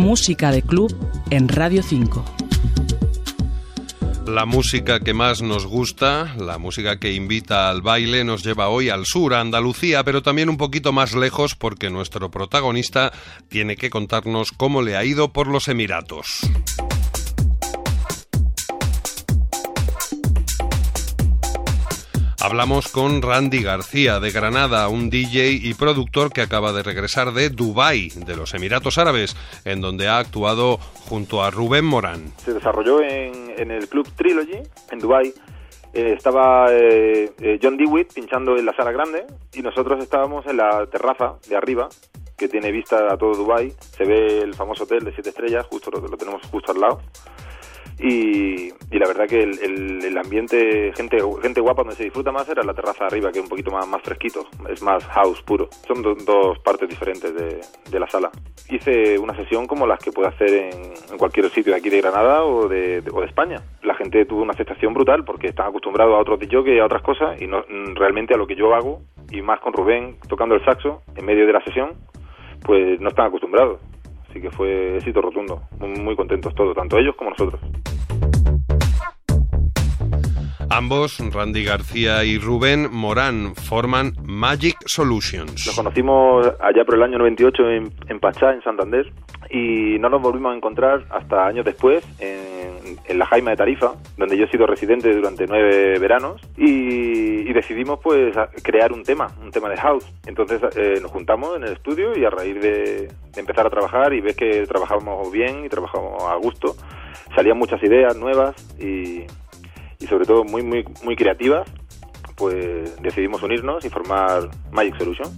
Música de club en Radio 5. La música que más nos gusta, la música que invita al baile, nos lleva hoy al sur, a Andalucía, pero también un poquito más lejos porque nuestro protagonista tiene que contarnos cómo le ha ido por los Emiratos. Hablamos con Randy García de Granada, un DJ y productor que acaba de regresar de Dubái, de los Emiratos Árabes, en donde ha actuado junto a Rubén Morán. Se desarrolló en, el Club Trilogy, en Dubái. Eh, estaba eh, eh, John Dewitt pinchando en la sala grande y nosotros estábamos en la terraza de arriba, que tiene vista a todo Dubái. Se ve el famoso hotel de siete estrellas, justo lo tenemos justo al lado. Y, la verdad que el, ambiente, gente gente guapa donde se disfruta más era la terraza arriba, que es un poquito más, más fresquito, es más house puro. Son dos partes diferentes de, la sala. Hice una sesión como las que puede hacer en, cualquier sitio de aquí de Granada o de, o de España. La gente tuvo una aceptación brutal porque están acostumbrados a otros que a otras cosas y no realmente a lo que yo hago, y más con Rubén tocando el saxo en medio de la sesión, pues no están acostumbrados. Así que fue éxito rotundo. Muy, contentos todos, tanto ellos como nosotros. Ambos, Randy García y Rubén Morán, forman Magic Solutions. Nos conocimos allá por el año 98 en, en Pachá, en Santander, y no nos volvimos a encontrar hasta años después en, en, la Jaima de Tarifa, donde yo he sido residente durante nueve veranos, y, decidimos pues crear un tema, un tema de house. Entonces eh, nos juntamos en el estudio y a raíz de, de empezar a trabajar y ves que trabajábamos bien y trabajábamos a gusto, salían muchas ideas nuevas y y sobre todo muy, muy, muy creativas, pues decidimos unirnos y formar Magic Solution.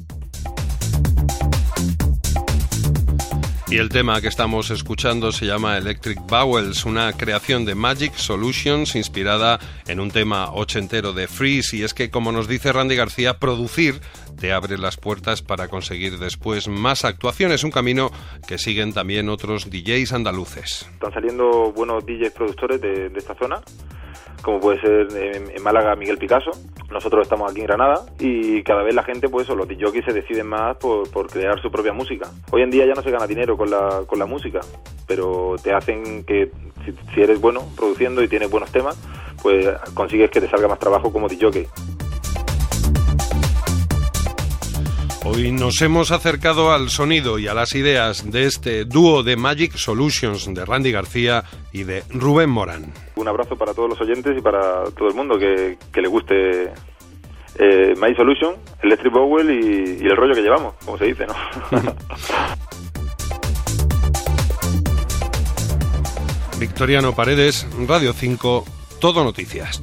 Y el tema que estamos escuchando se llama Electric Bowels, una creación de Magic Solutions inspirada en un tema ochentero de Freeze. Y es que, como nos dice Randy García, producir te abre las puertas para conseguir después más actuaciones, un camino que siguen también otros DJs andaluces. Están saliendo buenos DJs productores de, de esta zona como puede ser en, Málaga Miguel Picasso. Nosotros estamos aquí en Granada y cada vez la gente, pues, o los DJs se deciden más por, crear su propia música. Hoy en día ya no se gana dinero con la, con la música, pero te hacen que si, eres bueno produciendo y tienes buenos temas, pues consigues que te salga más trabajo como DJ. Hoy nos hemos acercado al sonido y a las ideas de este dúo de Magic Solutions de Randy García y de Rubén Morán. Un abrazo para todos los oyentes y para todo el mundo que, le guste eh, Magic Solution, Electric Bowel y, y el rollo que llevamos, como se dice, ¿no? Victoriano Paredes, Radio 5, Todo Noticias.